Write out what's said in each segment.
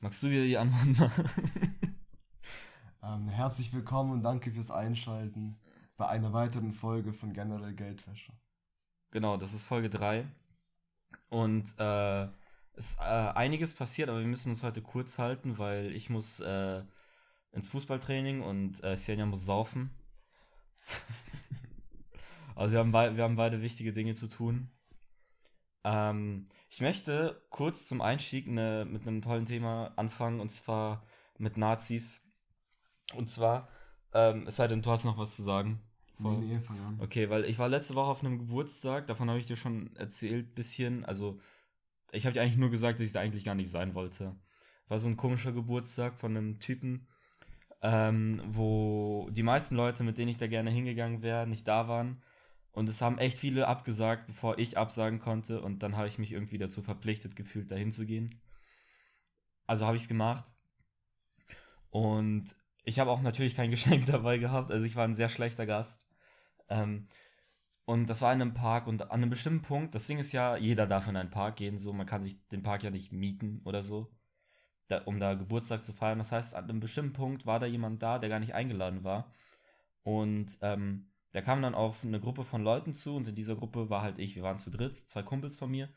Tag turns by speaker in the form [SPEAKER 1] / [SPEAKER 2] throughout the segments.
[SPEAKER 1] Magst du wieder die Antwort machen?
[SPEAKER 2] ähm, herzlich willkommen und danke fürs Einschalten bei einer weiteren Folge von Generell Geldwäsche.
[SPEAKER 1] Genau, das ist Folge 3. Und äh, ist äh, einiges passiert, aber wir müssen uns heute kurz halten, weil ich muss äh, ins Fußballtraining und äh, Senja muss saufen. also wir haben, wir haben beide wichtige Dinge zu tun. Ähm, ich möchte kurz zum Einstieg ne, mit einem tollen Thema anfangen, und zwar mit Nazis. Und zwar, ähm, es sei denn, du hast noch was zu sagen.
[SPEAKER 2] Voll. Nee, nee, fang an.
[SPEAKER 1] Okay, weil ich war letzte Woche auf einem Geburtstag, davon habe ich dir schon erzählt, bisschen. Also, ich habe dir eigentlich nur gesagt, dass ich da eigentlich gar nicht sein wollte. War so ein komischer Geburtstag von einem Typen, ähm, wo die meisten Leute, mit denen ich da gerne hingegangen wäre, nicht da waren. Und es haben echt viele abgesagt, bevor ich absagen konnte. Und dann habe ich mich irgendwie dazu verpflichtet gefühlt, dahin zu gehen. Also habe ich es gemacht. Und ich habe auch natürlich kein Geschenk dabei gehabt. Also ich war ein sehr schlechter Gast. Ähm, und das war in einem Park und an einem bestimmten Punkt, das Ding ist ja, jeder darf in einen Park gehen, so, man kann sich den Park ja nicht mieten oder so, da, um da Geburtstag zu feiern. Das heißt, an einem bestimmten Punkt war da jemand da, der gar nicht eingeladen war. Und ähm, der kam dann auf eine Gruppe von Leuten zu und in dieser Gruppe war halt ich. Wir waren zu dritt, zwei Kumpels von mir.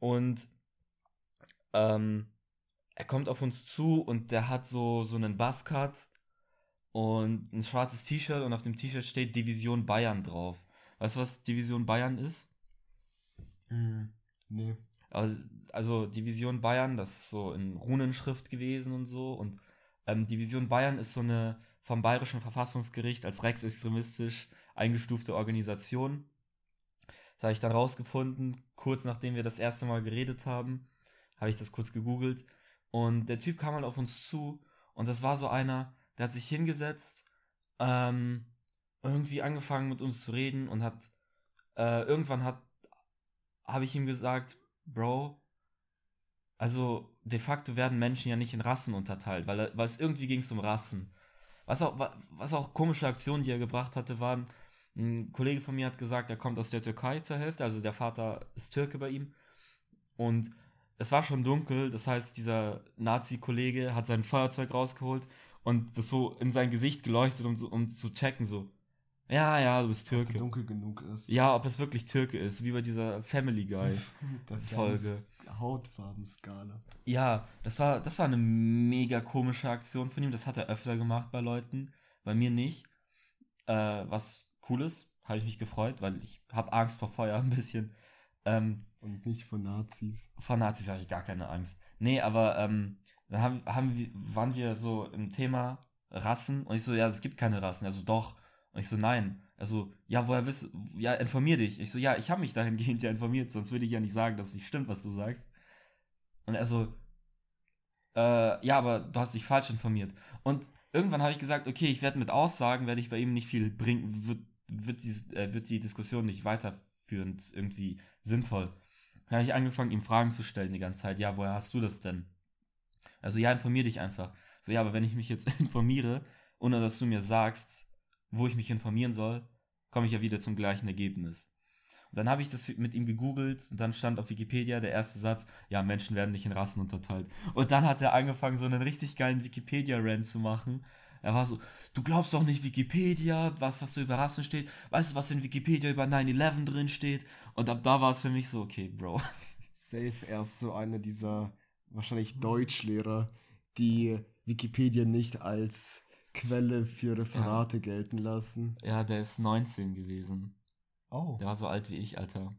[SPEAKER 1] Und ähm, er kommt auf uns zu und der hat so, so einen Buzzcut und ein schwarzes T-Shirt und auf dem T-Shirt steht Division Bayern drauf. Weißt du, was Division Bayern ist?
[SPEAKER 2] Mm, nee.
[SPEAKER 1] Also, also Division Bayern, das ist so in Runenschrift gewesen und so. Und ähm, Division Bayern ist so eine vom Bayerischen Verfassungsgericht als rechtsextremistisch eingestufte Organisation. Das habe ich dann rausgefunden, kurz nachdem wir das erste Mal geredet haben, habe ich das kurz gegoogelt. Und der Typ kam halt auf uns zu und das war so einer, der hat sich hingesetzt, ähm, irgendwie angefangen mit uns zu reden und hat, äh, irgendwann hat, habe ich ihm gesagt, Bro, also de facto werden Menschen ja nicht in Rassen unterteilt, weil, weil es irgendwie ging es um Rassen. Was auch, was auch komische Aktionen, die er gebracht hatte, waren, ein Kollege von mir hat gesagt, er kommt aus der Türkei zur Hälfte, also der Vater ist Türke bei ihm. Und es war schon dunkel, das heißt, dieser Nazi-Kollege hat sein Feuerzeug rausgeholt und das so in sein Gesicht geleuchtet, um, um zu checken, so, ja, ja, du bist Türke. Ob
[SPEAKER 2] dunkel genug ist.
[SPEAKER 1] Ja, ob es wirklich Türke ist, wie bei dieser Family Guy
[SPEAKER 2] Folge. Hautfarbenskala.
[SPEAKER 1] Ja, das war, das war eine mega komische Aktion von ihm. Das hat er öfter gemacht bei Leuten, bei mir nicht. Äh, was Cooles, habe ich mich gefreut, weil ich habe Angst vor Feuer ein bisschen. Ähm,
[SPEAKER 2] Und nicht vor Nazis.
[SPEAKER 1] Vor Nazis habe ich gar keine Angst. Nee, aber ähm, dann haben, haben wir, waren wir so im Thema Rassen und ich so, ja, es gibt keine Rassen. Also doch. Und ich so, nein. Also, ja, woher wisst ja, informier dich. Ich so, ja, ich habe mich dahingehend ja informiert, sonst würde ich ja nicht sagen, dass es nicht stimmt, was du sagst. Und er so, äh, ja, aber du hast dich falsch informiert. Und irgendwann habe ich gesagt, okay, ich werde mit Aussagen, werde ich bei ihm nicht viel bringen, wird wird die, äh, wird die Diskussion nicht weiterführend irgendwie sinnvoll. Dann habe ich angefangen, ihm Fragen zu stellen die ganze Zeit. Ja, woher hast du das denn? Also, ja, informier dich einfach. So, ja, aber wenn ich mich jetzt informiere, ohne dass du mir sagst, wo ich mich informieren soll, komme ich ja wieder zum gleichen Ergebnis. Und dann habe ich das mit ihm gegoogelt und dann stand auf Wikipedia der erste Satz, ja, Menschen werden nicht in Rassen unterteilt. Und dann hat er angefangen, so einen richtig geilen Wikipedia-Rant zu machen, er war so, du glaubst doch nicht Wikipedia, was, was so über Rassen steht. Weißt du, was in Wikipedia über 9-11 drin steht? Und ab da war es für mich so, okay, Bro.
[SPEAKER 2] Safe erst so einer dieser wahrscheinlich Deutschlehrer, die Wikipedia nicht als Quelle für Referate ja. gelten lassen.
[SPEAKER 1] Ja, der ist 19 gewesen.
[SPEAKER 2] Oh.
[SPEAKER 1] Der war so alt wie ich, Alter.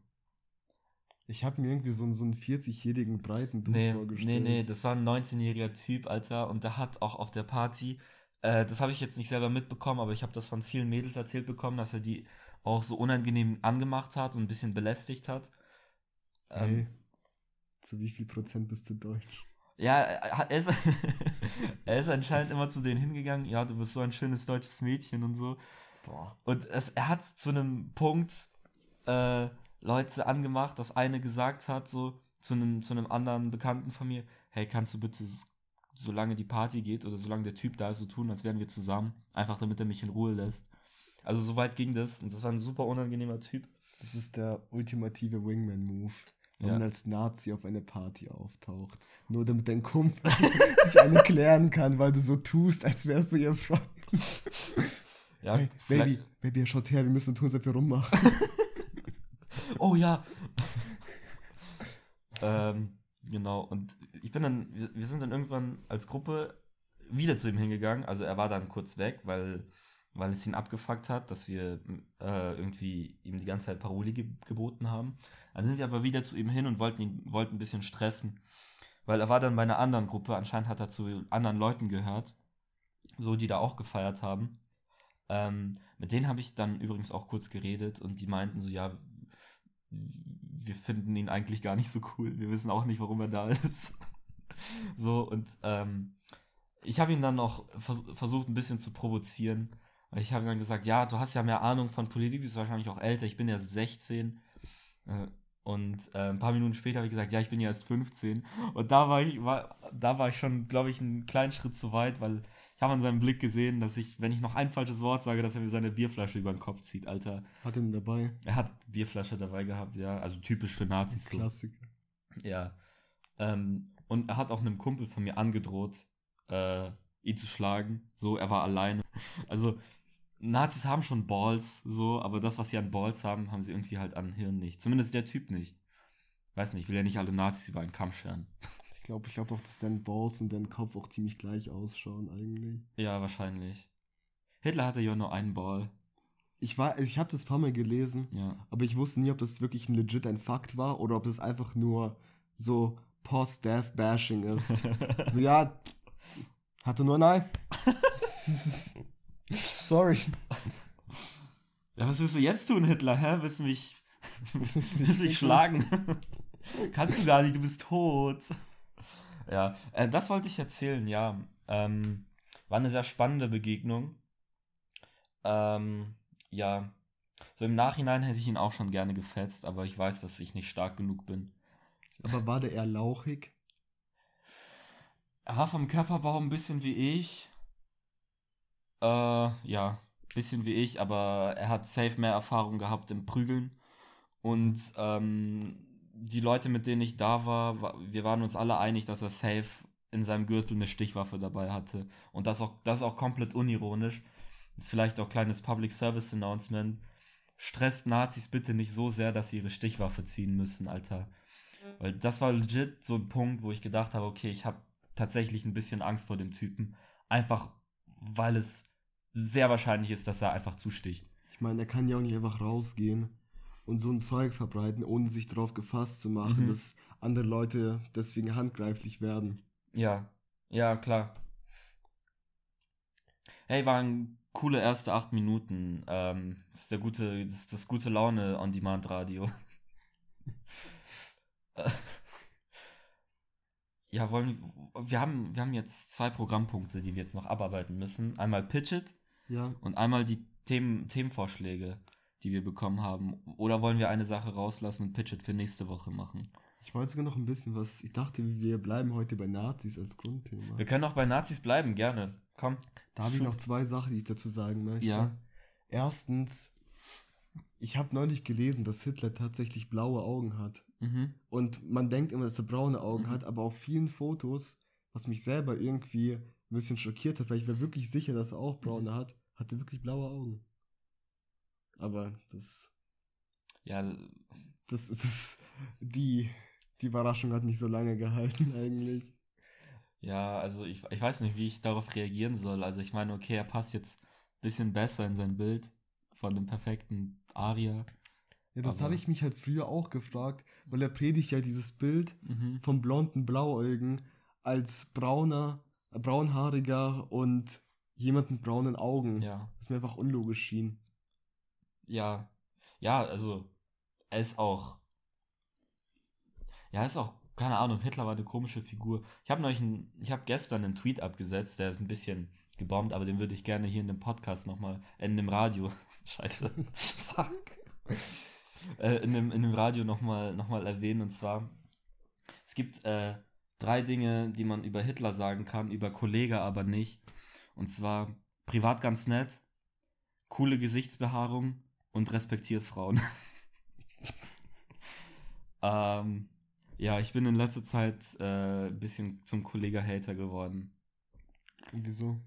[SPEAKER 2] Ich habe mir irgendwie so, einen, so einen 40-jährigen breiten
[SPEAKER 1] Dude nee, vorgestellt. Nee, nee, das war ein 19-jähriger Typ, Alter. Und der hat auch auf der Party äh, das habe ich jetzt nicht selber mitbekommen, aber ich habe das von vielen Mädels erzählt bekommen, dass er die auch so unangenehm angemacht hat und ein bisschen belästigt hat.
[SPEAKER 2] Ähm, hey, zu wie viel Prozent bist du deutsch?
[SPEAKER 1] Ja, er ist, er ist anscheinend immer zu denen hingegangen, ja, du bist so ein schönes deutsches Mädchen und so.
[SPEAKER 2] Boah.
[SPEAKER 1] Und es, er hat zu einem Punkt äh, Leute angemacht, dass eine gesagt hat, so zu einem, zu einem anderen Bekannten von mir, hey, kannst du bitte solange die Party geht oder solange der Typ da ist, so tun, als wären wir zusammen. Einfach damit er mich in Ruhe lässt. Also so weit ging das und das war ein super unangenehmer Typ.
[SPEAKER 2] Das ist der ultimative Wingman-Move. wenn
[SPEAKER 1] Ja.
[SPEAKER 2] man als Nazi auf eine Party auftaucht. Nur damit dein Kumpel sich eine klären kann, weil du so tust, als wärst du ihr Freund.
[SPEAKER 1] Ja,
[SPEAKER 2] Hey, Baby, Baby, schaut her, wir müssen ob wir rummachen.
[SPEAKER 1] Oh ja. ähm, genau, und ich bin dann, wir, sind dann irgendwann als Gruppe wieder zu ihm hingegangen. Also er war dann kurz weg, weil, weil es ihn abgefuckt hat, dass wir äh, irgendwie ihm die ganze Zeit Paroli ge geboten haben. Dann sind wir aber wieder zu ihm hin und wollten ihn wollten ein bisschen stressen. Weil er war dann bei einer anderen Gruppe, anscheinend hat er zu anderen Leuten gehört, so die da auch gefeiert haben. Ähm, mit denen habe ich dann übrigens auch kurz geredet und die meinten so, ja, wir finden ihn eigentlich gar nicht so cool. Wir wissen auch nicht, warum er da ist. so, und ähm, ich habe ihn dann noch vers versucht, ein bisschen zu provozieren. Ich habe dann gesagt, ja, du hast ja mehr Ahnung von Politik, bist wahrscheinlich auch älter, ich bin ja 16. Äh, und äh, ein paar Minuten später habe ich gesagt, ja, ich bin ja erst 15. Und da war ich, war, da war ich schon, glaube ich, einen kleinen Schritt zu weit, weil ich habe an seinem Blick gesehen, dass ich, wenn ich noch ein falsches Wort sage, dass er mir seine Bierflasche über den Kopf zieht, Alter.
[SPEAKER 2] Hat ihn dabei.
[SPEAKER 1] Er hat Bierflasche dabei gehabt, ja. Also typisch für Nazis. So.
[SPEAKER 2] Klassiker.
[SPEAKER 1] Ja. Ähm, und er hat auch einem Kumpel von mir angedroht, äh, ihn zu schlagen. So, er war alleine. Also, Nazis haben schon Balls, so, aber das, was sie an Balls haben, haben sie irgendwie halt an Hirn nicht. Zumindest der Typ nicht. Weiß nicht, ich will ja nicht alle Nazis über einen Kamm scheren.
[SPEAKER 2] Ich glaube ich glaub auch, dass dein Balls und dein Kopf auch ziemlich gleich ausschauen eigentlich.
[SPEAKER 1] Ja, wahrscheinlich. Hitler hatte ja nur einen Ball.
[SPEAKER 2] Ich war, ich habe das paar Mal gelesen,
[SPEAKER 1] Ja.
[SPEAKER 2] aber ich wusste nie, ob das wirklich ein legit ein Fakt war oder ob das einfach nur so Post-Death-Bashing ist. so, ja, hatte nur ein Ei. Sorry.
[SPEAKER 1] Ja, was willst du jetzt tun, Hitler? Hä? Willst du mich, willst du mich schlagen? Kannst du gar nicht, du bist tot. Ja, äh, das wollte ich erzählen, ja. Ähm, war eine sehr spannende Begegnung. Ähm, ja. So im Nachhinein hätte ich ihn auch schon gerne gefetzt, aber ich weiß, dass ich nicht stark genug bin.
[SPEAKER 2] Aber war der eher lauchig?
[SPEAKER 1] Er war vom Körperbau ein bisschen wie ich. Äh, ja, bisschen wie ich, aber er hat safe mehr Erfahrung gehabt im Prügeln. Und ähm, die Leute, mit denen ich da war, wa- wir waren uns alle einig, dass er safe in seinem Gürtel eine Stichwaffe dabei hatte. Und das auch, das auch komplett unironisch. Ist vielleicht auch kleines Public Service Announcement. Stresst Nazis bitte nicht so sehr, dass sie ihre Stichwaffe ziehen müssen, Alter. Weil das war legit so ein Punkt, wo ich gedacht habe, okay, ich habe tatsächlich ein bisschen Angst vor dem Typen. Einfach, weil es sehr wahrscheinlich ist, dass er einfach zusticht.
[SPEAKER 2] Ich meine, er kann ja auch nicht einfach rausgehen und so ein Zeug verbreiten, ohne sich darauf gefasst zu machen,
[SPEAKER 1] Mhm.
[SPEAKER 2] dass andere Leute deswegen handgreiflich werden.
[SPEAKER 1] Ja, ja, klar. Hey, waren coole erste acht Minuten. Ähm, das ist der gute, das ist das gute Laune On-Demand-Radio. Äh, ja, wollen wir haben, wir haben jetzt zwei Programmpunkte, die wir jetzt noch abarbeiten müssen. Einmal Pitch It
[SPEAKER 2] Ja,
[SPEAKER 1] und einmal die Themen, Themenvorschläge, die wir bekommen haben. Oder wollen wir eine Sache rauslassen und Pitch It für nächste Woche machen?
[SPEAKER 2] ich wollte sogar noch ein bisschen was. Ich dachte, wir bleiben heute bei Nazis als Grundthema.
[SPEAKER 1] Wir können auch bei Nazis bleiben, gerne. Komm.
[SPEAKER 2] Da habe ich noch zwei Sachen, die ich dazu sagen möchte.
[SPEAKER 1] Ja.
[SPEAKER 2] Erstens, ich habe neulich gelesen, dass Hitler tatsächlich blaue Augen hat.
[SPEAKER 1] Mhm.
[SPEAKER 2] Und man denkt immer, dass er braune Augen
[SPEAKER 1] Mhm.
[SPEAKER 2] hat, aber auf vielen Fotos, was mich selber irgendwie ein bisschen schockiert hat, weil ich war wirklich sicher, dass er auch braune hat, hat er wirklich blaue Augen. Aber das,
[SPEAKER 1] Ja,
[SPEAKER 2] das, das, die, die Überraschung hat nicht so lange gehalten eigentlich.
[SPEAKER 1] ja, also ich, ich weiß nicht, wie ich darauf reagieren soll. Also ich meine, okay, er passt jetzt ein bisschen besser in sein Bild von dem perfekten Aria.
[SPEAKER 2] Ja, das habe ich mich halt früher auch gefragt, weil er predigt ja dieses Bild
[SPEAKER 1] Mhm.
[SPEAKER 2] vom blonden Blauäugen als brauner, braunhaariger und jemand mit braunen Augen.
[SPEAKER 1] Ja,
[SPEAKER 2] Was mir einfach unlogisch schien.
[SPEAKER 1] ja, ja, also er ist auch, ja, er ist auch, keine Ahnung, Hitler war eine komische Figur. Ich habe neulich, ein, ich habe gestern einen Tweet abgesetzt, der ist ein bisschen gebombt, aber den würde ich gerne hier in dem Podcast nochmal, äh, in dem Radio, scheiße, fuck, äh, in, dem, in dem Radio nochmal noch mal erwähnen und zwar, es gibt äh, drei Dinge, die man über Hitler sagen kann, über Kollege aber nicht. Und zwar privat ganz nett, coole Gesichtsbehaarung und respektiert Frauen. ähm, Ja, ich bin in letzter Zeit äh, ein bisschen zum Kollege-Hater geworden.
[SPEAKER 2] Wieso?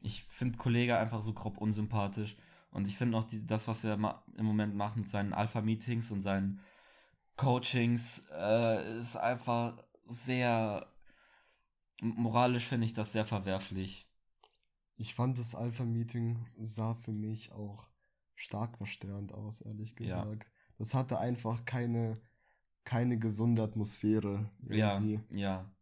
[SPEAKER 1] Ich finde Kollege einfach so grob unsympathisch. Und ich finde auch die, das, was er im Moment macht mit seinen Alpha-Meetings und seinen Coachings, äh, ist einfach sehr. Moralisch finde ich das sehr verwerflich.
[SPEAKER 2] Ich fand das Alpha-Meeting sah für mich auch stark verstörend aus, ehrlich gesagt. Ja. Das hatte einfach keine, keine gesunde Atmosphäre.
[SPEAKER 1] Irgendwie. Ja, ja.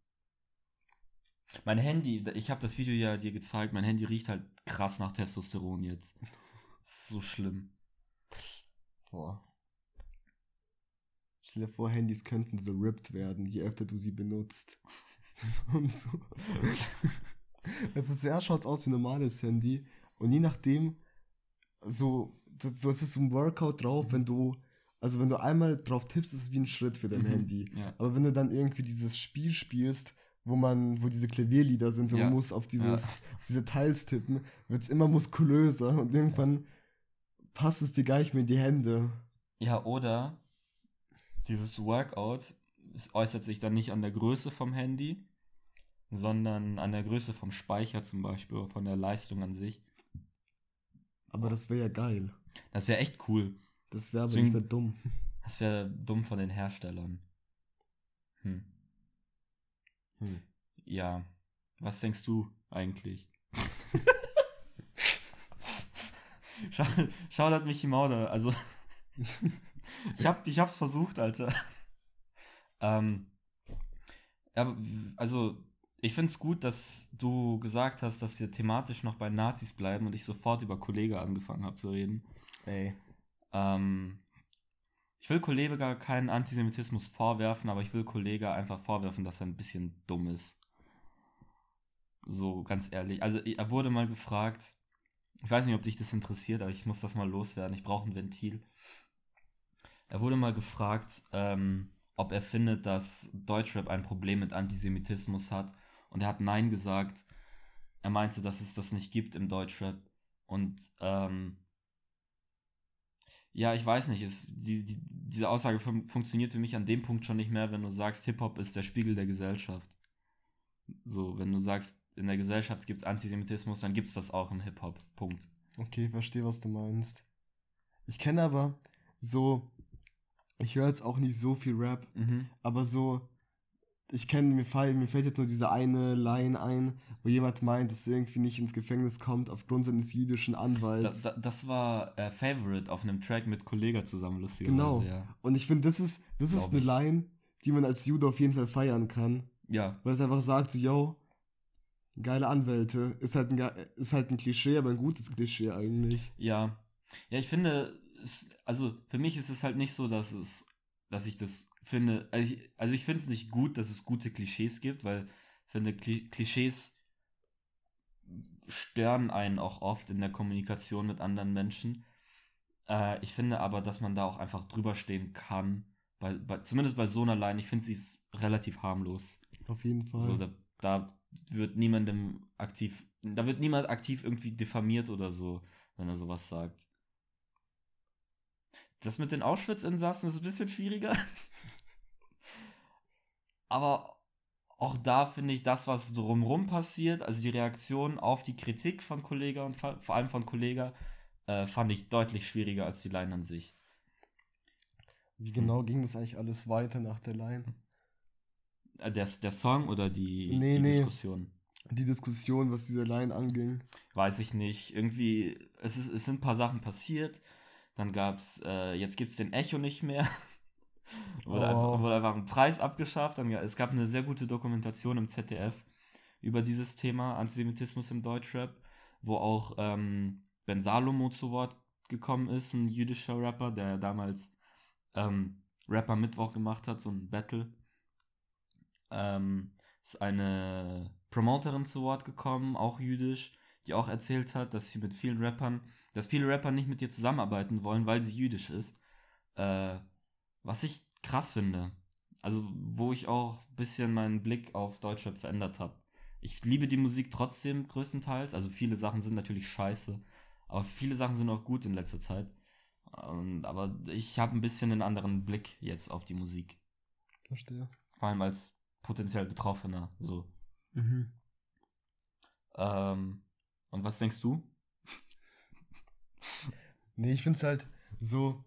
[SPEAKER 1] Mein Handy, ich habe das Video ja dir gezeigt, mein Handy riecht halt krass nach Testosteron jetzt. So schlimm.
[SPEAKER 2] Boah. Stell dir vor, Handys könnten so ripped werden, je öfter du sie benutzt. Und so. also sehr schaut aus wie ein normales Handy. Und je nachdem, so, so es ist ein Workout drauf, wenn du, also wenn du einmal drauf tippst, ist es wie ein Schritt für dein mhm, Handy. Ja. Aber wenn du dann irgendwie dieses Spiel spielst, wo man, wo diese Klavierlieder sind und ja. man muss auf dieses, ja. auf diese Teils tippen, wird es immer muskulöser und irgendwann passt es dir gar nicht mehr in die Hände.
[SPEAKER 1] Ja, oder dieses Workout es äußert sich dann nicht an der Größe vom Handy, sondern an der Größe vom Speicher zum Beispiel, oder von der Leistung an sich.
[SPEAKER 2] Aber das wäre ja geil.
[SPEAKER 1] Das wäre echt cool.
[SPEAKER 2] Das wäre aber Deswegen, nicht mehr dumm.
[SPEAKER 1] Das wäre dumm von den Herstellern. Hm. Hm. Ja. Was denkst du eigentlich? Schau, Shoutout Michi Mauder. Also, ich, hab, ich hab's versucht, Alter. Ähm, ja, also, ich find's gut, dass du gesagt hast, dass wir thematisch noch bei Nazis bleiben und ich sofort über Kollege angefangen habe zu reden. Ey. Ähm, ich will Kollege gar keinen Antisemitismus vorwerfen, aber ich will Kollege einfach vorwerfen, dass er ein bisschen dumm ist. So, ganz ehrlich. Also, er wurde mal gefragt, ich weiß nicht, ob dich das interessiert, aber ich muss das mal loswerden. Ich brauche ein Ventil. Er wurde mal gefragt, ähm, ob er findet, dass Deutschrap ein Problem mit Antisemitismus hat. Und er hat Nein gesagt. Er meinte, dass es das nicht gibt im Deutschrap. Und ähm, ja, ich weiß nicht, es, die, die, diese Aussage fun funktioniert für mich an dem Punkt schon nicht mehr, wenn du sagst, Hip-Hop ist der Spiegel der Gesellschaft. So, wenn du sagst, in der Gesellschaft gibt es Antisemitismus, dann gibt es das auch im Hip-Hop. Punkt.
[SPEAKER 2] Okay, verstehe, was du meinst. Ich kenne aber so, ich höre jetzt auch nicht so viel Rap, mhm. aber so, ich kenne, mir, fall, mir fällt jetzt nur diese eine Line ein, wo jemand meint, dass er irgendwie nicht ins Gefängnis kommt aufgrund seines jüdischen Anwalts.
[SPEAKER 1] Da, da, das war äh, Favorite auf einem Track mit Kollega zusammen,
[SPEAKER 2] lustigerweise. Genau. Ja. Und ich finde, das ist, das ist eine Line, die man als Jude auf jeden Fall feiern kann. Ja. Weil es einfach sagt, so, yo, geile Anwälte. Ist halt ein, ist halt ein Klischee, aber ein gutes Klischee eigentlich.
[SPEAKER 1] Ja. Ja, ich finde, es, also für mich ist es halt nicht so, dass es, dass ich das finde, also ich, also ich finde es nicht gut, dass es gute Klischees gibt, weil ich finde, Klischees stören einen auch oft in der Kommunikation mit anderen Menschen. Äh, ich finde aber, dass man da auch einfach drüber stehen kann, bei, bei, zumindest bei so einer Line, ich finde sie ist relativ harmlos.
[SPEAKER 2] Auf jeden Fall.
[SPEAKER 1] So, da, da wird niemandem aktiv, da wird niemand aktiv irgendwie diffamiert oder so, wenn er sowas sagt. Das mit den Auschwitz-Insassen ist ein bisschen schwieriger. Aber auch da finde ich das, was drumrum passiert, also die Reaktion auf die Kritik von Kollega und vor allem von Kollega, äh, fand ich deutlich schwieriger als die Line an sich.
[SPEAKER 2] Wie genau ging das eigentlich alles weiter nach der Line?
[SPEAKER 1] Äh, der, der Song oder die, nee, die
[SPEAKER 2] nee. Diskussion? Die Diskussion, was diese Line anging.
[SPEAKER 1] Weiß ich nicht. Irgendwie, es, ist, es sind ein paar Sachen passiert. Dann gab's, äh, jetzt gibt's den Echo nicht mehr. wurde, oh. einfach, wurde einfach ein Preis abgeschafft. Dann, es gab eine sehr gute Dokumentation im ZDF über dieses Thema Antisemitismus im Deutschrap, wo auch ähm, Ben Salomo zu Wort gekommen ist, ein jüdischer Rapper, der damals ähm, Rapper Mittwoch gemacht hat, so ein Battle ähm, ist eine Promoterin zu Wort gekommen, auch jüdisch, die auch erzählt hat, dass sie mit vielen Rappern, dass viele Rapper nicht mit ihr zusammenarbeiten wollen, weil sie jüdisch ist. Äh, was ich krass finde. Also, wo ich auch ein bisschen meinen Blick auf Deutschrap verändert habe. Ich liebe die Musik trotzdem größtenteils. Also, viele Sachen sind natürlich scheiße. Aber viele Sachen sind auch gut in letzter Zeit. Und, aber ich habe ein bisschen einen anderen Blick jetzt auf die Musik.
[SPEAKER 2] Verstehe.
[SPEAKER 1] Vor allem als potenziell Betroffener. So.
[SPEAKER 2] Mhm.
[SPEAKER 1] Ähm, und was denkst du?
[SPEAKER 2] Nee, ich find's halt so,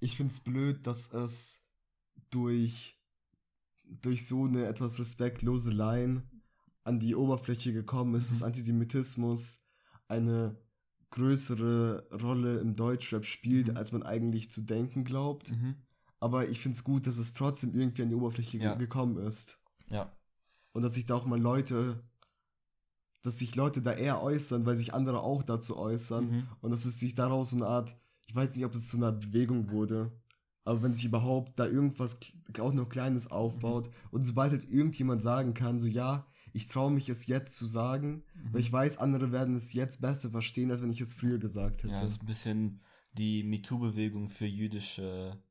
[SPEAKER 2] ich find's blöd, dass es durch, durch so eine etwas respektlose Line an die Oberfläche gekommen ist,
[SPEAKER 1] Mhm.
[SPEAKER 2] dass Antisemitismus eine größere Rolle im Deutschrap spielt,
[SPEAKER 1] Mhm.
[SPEAKER 2] als man eigentlich zu denken glaubt.
[SPEAKER 1] Mhm.
[SPEAKER 2] Aber ich find's gut, dass es trotzdem irgendwie an die Oberfläche
[SPEAKER 1] Ja.
[SPEAKER 2] gekommen ist.
[SPEAKER 1] Ja.
[SPEAKER 2] Und dass sich da auch mal Leute, dass sich Leute da eher äußern, weil sich andere auch dazu äußern.
[SPEAKER 1] Mhm.
[SPEAKER 2] Und dass es sich daraus so eine Art, ich weiß nicht, ob das zu einer Bewegung wurde, aber wenn sich überhaupt da irgendwas, auch noch Kleines aufbaut und sobald halt irgendjemand sagen kann, so ja, ich traue mich es jetzt zu sagen,
[SPEAKER 1] Mhm.
[SPEAKER 2] weil ich weiß, andere werden es jetzt besser verstehen, als wenn ich es früher gesagt hätte.
[SPEAKER 1] Ja, das ist ein bisschen die MeToo-Bewegung für jüdische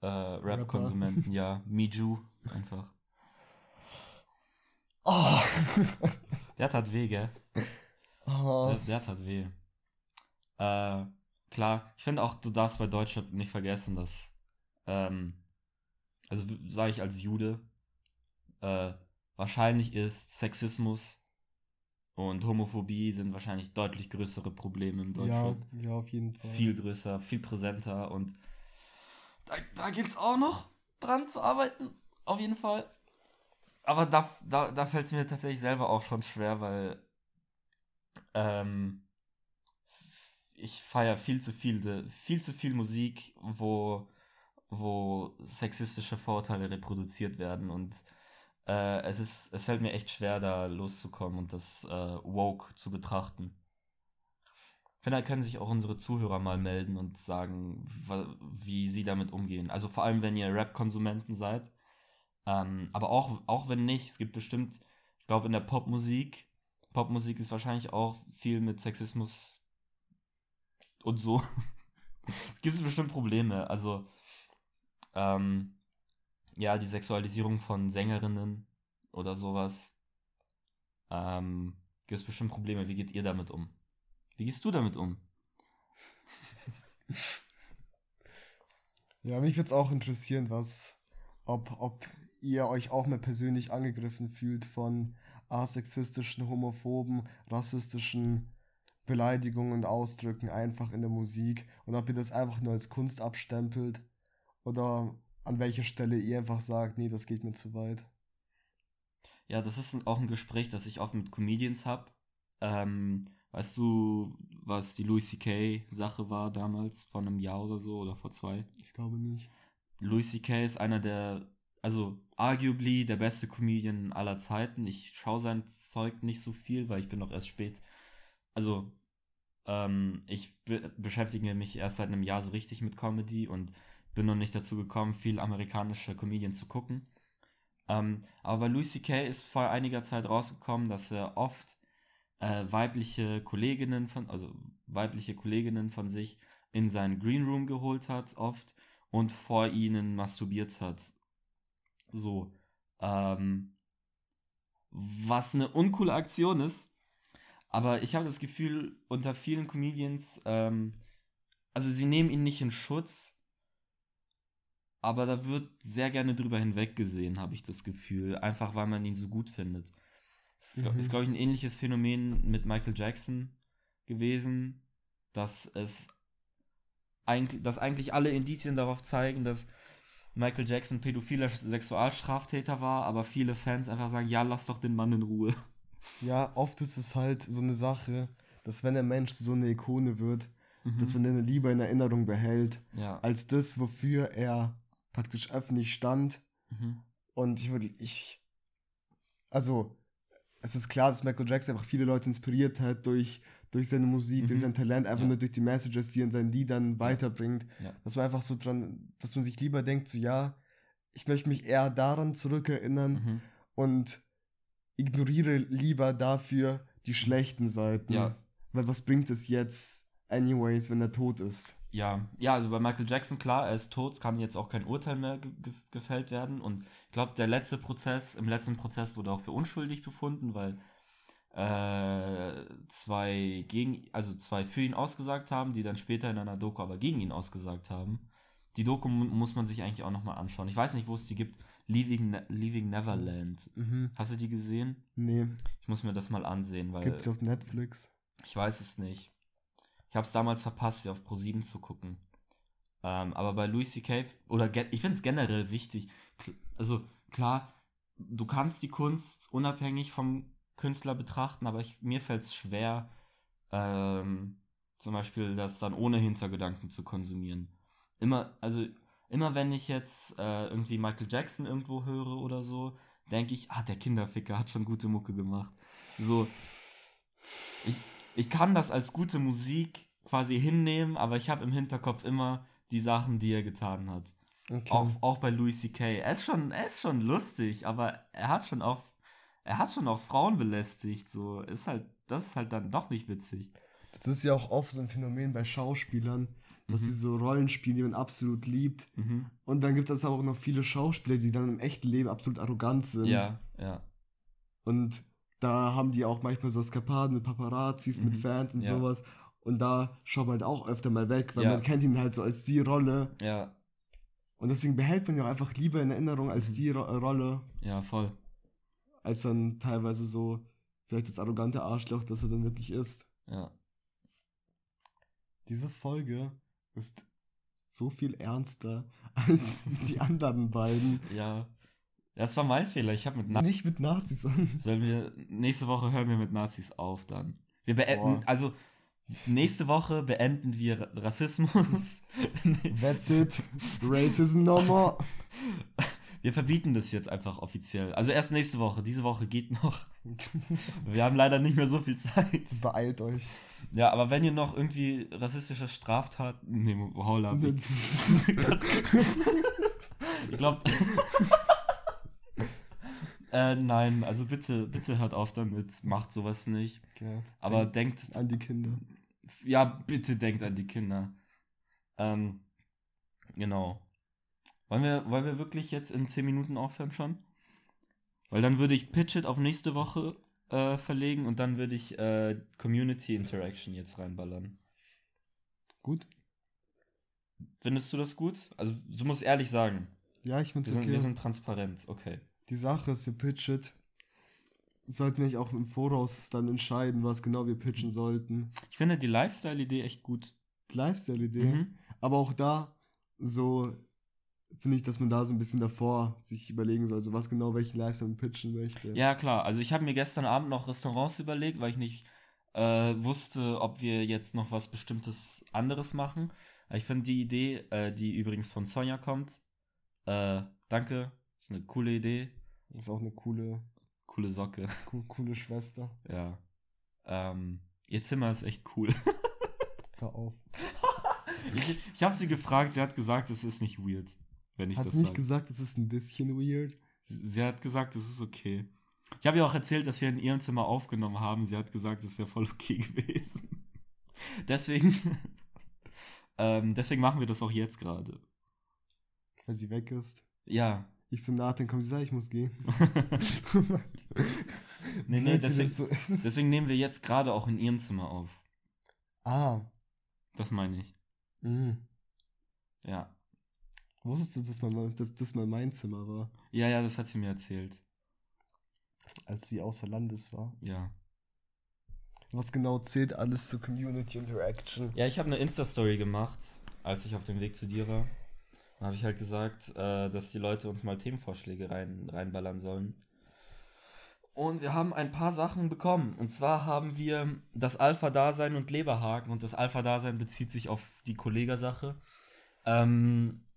[SPEAKER 1] äh, Rap-Konsumenten. ja, MeJu einfach.
[SPEAKER 2] oh.
[SPEAKER 1] Der tat weh, gell?
[SPEAKER 2] oh.
[SPEAKER 1] Der, der tat weh. Äh, klar, ich finde auch, du darfst bei Deutschrap nicht vergessen, dass, ähm, also sage ich als Jude, äh, wahrscheinlich ist Sexismus und Homophobie sind wahrscheinlich deutlich größere Probleme im
[SPEAKER 2] Ja,
[SPEAKER 1] Deutschrap.
[SPEAKER 2] ja, auf jeden Fall.
[SPEAKER 1] viel größer, viel präsenter und da, da gilt es auch noch dran zu arbeiten, auf jeden Fall. Aber da, da, da fällt es mir tatsächlich selber auch schon schwer, weil ähm, ich feiere viel zu viel, viel zu viel Musik, wo, wo sexistische Vorurteile reproduziert werden und äh, es ist, es fällt mir echt schwer, da loszukommen und das äh, woke zu betrachten. Vielleicht können sich auch unsere Zuhörer mal melden und sagen, wie sie damit umgehen. Also vor allem, wenn ihr Rap-Konsumenten seid. Ähm, aber auch, auch wenn nicht, es gibt bestimmt, ich glaube, in der Popmusik, Popmusik ist wahrscheinlich auch viel mit Sexismus und so. es gibt bestimmt Probleme. Also, ähm, ja, die Sexualisierung von Sängerinnen oder sowas. Ähm, gibt es bestimmt Probleme. Wie geht ihr damit um? Wie gehst du damit um?
[SPEAKER 2] Ja, mich würde es auch interessieren, was, ob, ob ihr euch auch mal persönlich angegriffen fühlt von asexistischen, homophoben, rassistischen Beleidigungen und Ausdrücken einfach in der Musik und ob ihr das einfach nur als Kunst abstempelt oder an welcher Stelle ihr einfach sagt, nee, das geht mir zu weit.
[SPEAKER 1] Ja, das ist auch ein Gespräch, das ich oft mit Comedians habe. Ähm, weißt du, was die Louis C.K. Sache war damals, vor einem Jahr oder so oder vor zwei?
[SPEAKER 2] Ich glaube nicht.
[SPEAKER 1] Louis C.K. ist einer der, also arguably der beste Comedian aller Zeiten. Ich schaue sein Zeug nicht so viel, weil ich bin noch erst spät. Also, ähm, ich be beschäftige mich erst seit einem Jahr so richtig mit Comedy und bin noch nicht dazu gekommen, viel amerikanische Comedians zu gucken. Ähm, aber bei Louis C.K. ist vor einiger Zeit rausgekommen, dass er oft äh, weibliche Kolleginnen von, also weibliche Kolleginnen von sich in seinen Green Room geholt hat, oft, und vor ihnen masturbiert hat. So. Ähm, was eine uncoole Aktion ist. Aber ich habe das Gefühl, unter vielen Comedians, ähm, also sie nehmen ihn nicht in Schutz, aber da wird sehr gerne drüber hinweggesehen, habe ich das Gefühl. Einfach weil man ihn so gut findet. Das ist,
[SPEAKER 2] Mhm.
[SPEAKER 1] ist glaube ich, ein ähnliches Phänomen mit Michael Jackson gewesen, dass es eigentlich, dass eigentlich alle Indizien darauf zeigen, dass Michael Jackson pädophiler Sexualstraftäter war, aber viele Fans einfach sagen, ja, lass doch den Mann in Ruhe.
[SPEAKER 2] Ja, oft ist es halt so eine Sache, dass wenn der Mensch so eine Ikone wird, dass
[SPEAKER 1] Mhm.
[SPEAKER 2] man den lieber in Erinnerung behält,
[SPEAKER 1] Ja.
[SPEAKER 2] als das, wofür er praktisch öffentlich stand.
[SPEAKER 1] Mhm.
[SPEAKER 2] Und ich würde, ich, also, es ist klar, dass Michael Jackson einfach viele Leute inspiriert hat durch, durch seine Musik, durch
[SPEAKER 1] Mhm.
[SPEAKER 2] sein Talent, einfach
[SPEAKER 1] Ja.
[SPEAKER 2] nur durch die Messages, die er in seinen Liedern weiterbringt.
[SPEAKER 1] Ja.
[SPEAKER 2] Dass man einfach so dran, dass man sich lieber denkt, so, ja, ich möchte mich eher daran zurückerinnern
[SPEAKER 1] Mhm.
[SPEAKER 2] und ignoriere lieber dafür die schlechten Seiten.
[SPEAKER 1] Ja.
[SPEAKER 2] Weil was bringt es jetzt, anyways, wenn er tot ist?
[SPEAKER 1] Ja, ja, also bei Michael Jackson, klar, er ist tot, es kann jetzt auch kein Urteil mehr ge ge gefällt werden. Und ich glaube, der letzte Prozess, im letzten Prozess wurde auch für unschuldig befunden, weil zwei gegen, also zwei für ihn ausgesagt haben, die dann später in einer Doku aber gegen ihn ausgesagt haben, Die Doku mu- muss man sich eigentlich auch nochmal anschauen. Ich weiß nicht, wo es die gibt. Leaving, Ne- Leaving Neverland.
[SPEAKER 2] Mhm.
[SPEAKER 1] Hast du die gesehen?
[SPEAKER 2] Nee,
[SPEAKER 1] Ich muss mir das mal ansehen, weil
[SPEAKER 2] gibt's auf Netflix.
[SPEAKER 1] ich weiß es nicht. Ich habe es damals verpasst, sie auf Pro7 zu gucken. Ähm, aber bei Louis C.K. oder ich finde es generell wichtig. Also klar, du kannst die Kunst unabhängig vom Künstler betrachten, aber ich, mir fällt es schwer, ähm, zum Beispiel das dann ohne Hintergedanken zu konsumieren. Immer, also immer wenn ich jetzt äh, irgendwie Michael Jackson irgendwo höre oder so, denke ich, ah, der Kinderficker hat schon gute Mucke gemacht. So, ich, ich kann das als gute Musik quasi hinnehmen, aber ich habe im Hinterkopf immer die Sachen, die er getan hat.
[SPEAKER 2] Okay.
[SPEAKER 1] Auch, auch bei Louis C.K. Er ist schon, er ist schon lustig, aber er hat schon auch, er hat schon auch Frauen belästigt, so. Ist halt, das ist halt dann doch nicht witzig.
[SPEAKER 2] Das ist ja auch oft so ein Phänomen bei Schauspielern, dass
[SPEAKER 1] Mhm.
[SPEAKER 2] sie so Rollen spielen, die man absolut liebt.
[SPEAKER 1] Mhm.
[SPEAKER 2] Und dann gibt es aber auch noch viele Schauspieler, die dann im echten Leben absolut arrogant sind.
[SPEAKER 1] Ja, ja.
[SPEAKER 2] Und da haben die auch manchmal so Eskapaden mit Paparazzis, mit
[SPEAKER 1] Mhm.
[SPEAKER 2] Fans und
[SPEAKER 1] Ja.
[SPEAKER 2] sowas. Und da schaut man halt auch öfter mal weg, weil
[SPEAKER 1] Ja.
[SPEAKER 2] man kennt ihn halt so als die Rolle.
[SPEAKER 1] Ja,
[SPEAKER 2] Und deswegen behält man ihn auch einfach lieber in Erinnerung
[SPEAKER 1] Mhm.
[SPEAKER 2] als die Ro Rolle,
[SPEAKER 1] ja, voll.
[SPEAKER 2] Als dann teilweise so vielleicht das arrogante Arschloch, das er dann wirklich ist.
[SPEAKER 1] Ja.
[SPEAKER 2] Diese Folge ist so viel ernster als die anderen beiden.
[SPEAKER 1] Ja. Das war mein Fehler. Ich habe mit Nazis.
[SPEAKER 2] Nicht mit Nazis an.
[SPEAKER 1] Sollen wir. Nächste Woche hören wir mit Nazis auf dann. Wir beenden.
[SPEAKER 2] Boah.
[SPEAKER 1] Also, nächste Woche beenden wir Ra- Rassismus.
[SPEAKER 2] That's it. Racism no more.
[SPEAKER 1] wir verbieten das jetzt einfach offiziell. Also erst nächste Woche. Diese Woche geht noch. Wir haben leider nicht mehr so viel Zeit.
[SPEAKER 2] Beeilt euch.
[SPEAKER 1] Ja, aber wenn ihr noch irgendwie rassistische Straftaten. Nee, hold up. Ich glaube. äh, nein, also bitte, bitte hört auf damit. Macht sowas nicht.
[SPEAKER 2] Okay.
[SPEAKER 1] Aber denkt.
[SPEAKER 2] Denkt an die Kinder.
[SPEAKER 1] Ja, bitte denkt an die Kinder. Ähm, genau. Wollen wir, wollen wir wirklich jetzt in 10 Minuten aufhören schon? Weil dann würde ich Pitch It auf nächste Woche äh, verlegen und dann würde ich äh, Community Interaction jetzt reinballern.
[SPEAKER 2] Gut.
[SPEAKER 1] Findest du das gut? Also, du musst ehrlich sagen.
[SPEAKER 2] Ja, ich
[SPEAKER 1] Wir sind,
[SPEAKER 2] okay.
[SPEAKER 1] wir sind transparent, okay.
[SPEAKER 2] die Sache ist, wir pitch it. Sollten wir nicht auch im Voraus dann entscheiden, was genau wir pitchen sollten.
[SPEAKER 1] Ich finde die Lifestyle-Idee echt gut.
[SPEAKER 2] Lifestyle-Idee.
[SPEAKER 1] Mhm.
[SPEAKER 2] Aber auch da, so finde ich, dass man da so ein bisschen davor sich überlegen soll, so was genau welchen Lifestyle man pitchen möchte.
[SPEAKER 1] Ja, klar. Also ich habe mir gestern Abend noch Restaurants überlegt, weil ich nicht äh, wusste, ob wir jetzt noch was bestimmtes anderes machen. Ich finde die Idee, äh, die übrigens von Sonja kommt, äh, danke, ist eine coole Idee,
[SPEAKER 2] Ist auch eine coole,
[SPEAKER 1] coole Socke,
[SPEAKER 2] co coole Schwester.
[SPEAKER 1] ja. Ähm, ihr Zimmer ist echt cool.
[SPEAKER 2] Hör auf.
[SPEAKER 1] ich ich habe sie gefragt, sie hat gesagt, es ist nicht weird, wenn ich
[SPEAKER 2] Hat
[SPEAKER 1] das
[SPEAKER 2] sie nicht
[SPEAKER 1] sage.
[SPEAKER 2] gesagt, es ist ein bisschen weird?
[SPEAKER 1] Sie hat gesagt, es ist okay. Ich habe ihr auch erzählt, dass wir in ihrem Zimmer aufgenommen haben. Sie hat gesagt, es wäre voll okay gewesen. Deswegen, ähm, deswegen machen wir das auch jetzt gerade.
[SPEAKER 2] Weil sie weg ist.
[SPEAKER 1] Ja.
[SPEAKER 2] Ich so nah, dann kommt sie, sag, ich muss gehen.
[SPEAKER 1] Nee, nee, deswegen,
[SPEAKER 2] so
[SPEAKER 1] deswegen nehmen wir jetzt gerade auch in ihrem Zimmer auf.
[SPEAKER 2] Ah.
[SPEAKER 1] Das meine ich.
[SPEAKER 2] Mhm.
[SPEAKER 1] Ja.
[SPEAKER 2] Wusstest du, dass, mal, dass das mal mein Zimmer war,
[SPEAKER 1] Ja, ja, das hat sie mir erzählt.
[SPEAKER 2] als sie außer Landes war?
[SPEAKER 1] Ja.
[SPEAKER 2] Was genau zählt alles zur Community Interaction?
[SPEAKER 1] Ja, ich habe eine Insta-Story gemacht, als ich auf dem Weg zu dir war. Dann habe ich halt gesagt, äh, dass die Leute uns mal Themenvorschläge rein, reinballern sollen. Und wir haben ein paar Sachen bekommen. Und zwar haben wir das Alpha-Dasein und Leberhaken. Und das Alpha-Dasein bezieht sich auf die Kollega-Sache. Ähm,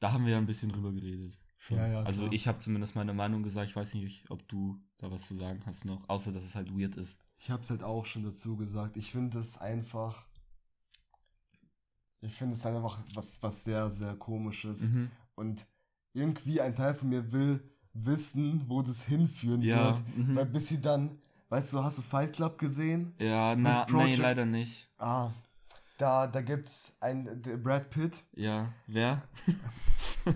[SPEAKER 1] da haben wir ja ein bisschen drüber geredet. Schon.
[SPEAKER 2] Ja, ja,
[SPEAKER 1] also
[SPEAKER 2] klar.
[SPEAKER 1] ich habe zumindest meine Meinung gesagt. Ich weiß nicht, ob du da was zu sagen hast noch. Außer, dass es halt weird ist.
[SPEAKER 2] Ich hab's halt auch schon dazu gesagt. Ich finde es einfach. Ich finde es einfach was, was sehr, sehr komisches.
[SPEAKER 1] Mhm.
[SPEAKER 2] Und irgendwie ein Teil von mir will wissen, wo das hinführen
[SPEAKER 1] Ja,
[SPEAKER 2] wird.
[SPEAKER 1] mhm.
[SPEAKER 2] Weil bis sie dann, weißt du, hast du Fight Club gesehen?
[SPEAKER 1] Ja, na,
[SPEAKER 2] Project-
[SPEAKER 1] leider nicht.
[SPEAKER 2] Ah, da, da gibt's ein Brad Pitt.
[SPEAKER 1] Ja, wer?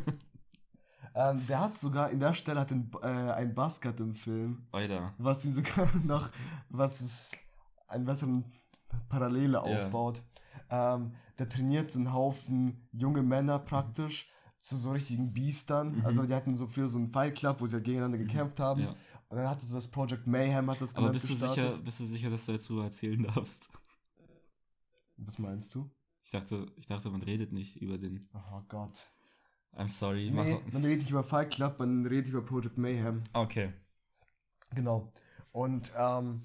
[SPEAKER 2] Ähm, der hat sogar, in der Stelle hat ein, äh, ein Buzzcut im Film,
[SPEAKER 1] Oida.
[SPEAKER 2] was ihm sogar noch, was es einen besseren Parallele
[SPEAKER 1] Ja.
[SPEAKER 2] aufbaut. ähm, der trainiert so einen Haufen junge Männer praktisch zu so richtigen Biestern.
[SPEAKER 1] Mhm.
[SPEAKER 2] Also die hatten so früher so einen Fight Club, wo sie halt gegeneinander gekämpft haben.
[SPEAKER 1] Ja.
[SPEAKER 2] Und dann hatte so das Project Mayhem, hat das
[SPEAKER 1] Aber bist du,
[SPEAKER 2] gestartet.
[SPEAKER 1] sicher, bist du sicher, dass du dazu erzählen darfst?
[SPEAKER 2] Was meinst du?
[SPEAKER 1] Ich dachte, ich dachte, man redet nicht über den.
[SPEAKER 2] Oh Gott.
[SPEAKER 1] I'm sorry.
[SPEAKER 2] Nee, man redet nicht über Fight Club, man redet über Project Mayhem.
[SPEAKER 1] Okay.
[SPEAKER 2] Genau. Und, ähm,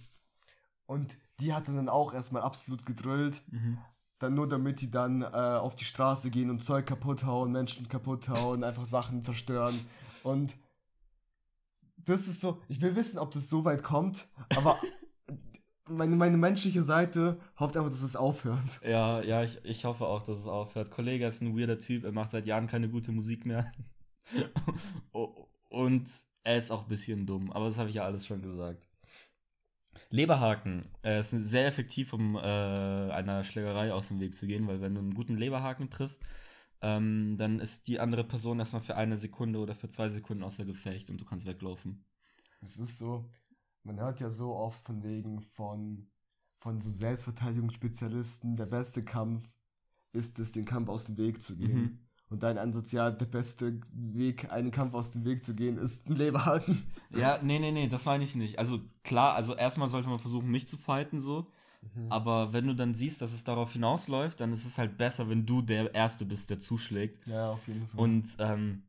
[SPEAKER 2] und die hatte dann auch erstmal absolut gedrillt.
[SPEAKER 1] Mhm.
[SPEAKER 2] Dann nur damit die dann äh, auf die Straße gehen und Zeug kaputt hauen, Menschen kaputt hauen, einfach Sachen zerstören. Und das ist so, ich will wissen, ob das so weit kommt, aber meine, meine menschliche Seite hofft einfach, dass es aufhört.
[SPEAKER 1] Ja, ja, ich, ich hoffe auch, dass es aufhört. Kollege ist ein weirder Typ, er macht seit Jahren keine gute Musik mehr. Und er ist auch ein bisschen dumm, aber das habe ich ja alles schon gesagt. Leberhaken äh, ist sehr effektiv, um äh, einer Schlägerei aus dem Weg zu gehen, weil wenn du einen guten Leberhaken triffst, ähm, dann ist die andere Person erstmal für eine Sekunde oder für zwei Sekunden außer Gefecht und du kannst weglaufen.
[SPEAKER 2] Es ist so, man hört ja so oft von wegen von, von so Selbstverteidigungsspezialisten, der beste Kampf ist es, den Kampf aus dem Weg zu gehen.
[SPEAKER 1] Mhm.
[SPEAKER 2] Und dein Ansatz, ja, der beste Weg, einen Kampf aus dem Weg zu gehen, ist ein Leberhaken.
[SPEAKER 1] Ja, nee, nee, nee, das meine ich nicht. Also klar, also erstmal sollte man versuchen, nicht zu fighten so. Aber wenn du dann siehst, dass es darauf hinausläuft, dann ist es halt besser, wenn du der Erste bist, der zuschlägt.
[SPEAKER 2] Ja, auf jeden Fall.
[SPEAKER 1] Und ähm,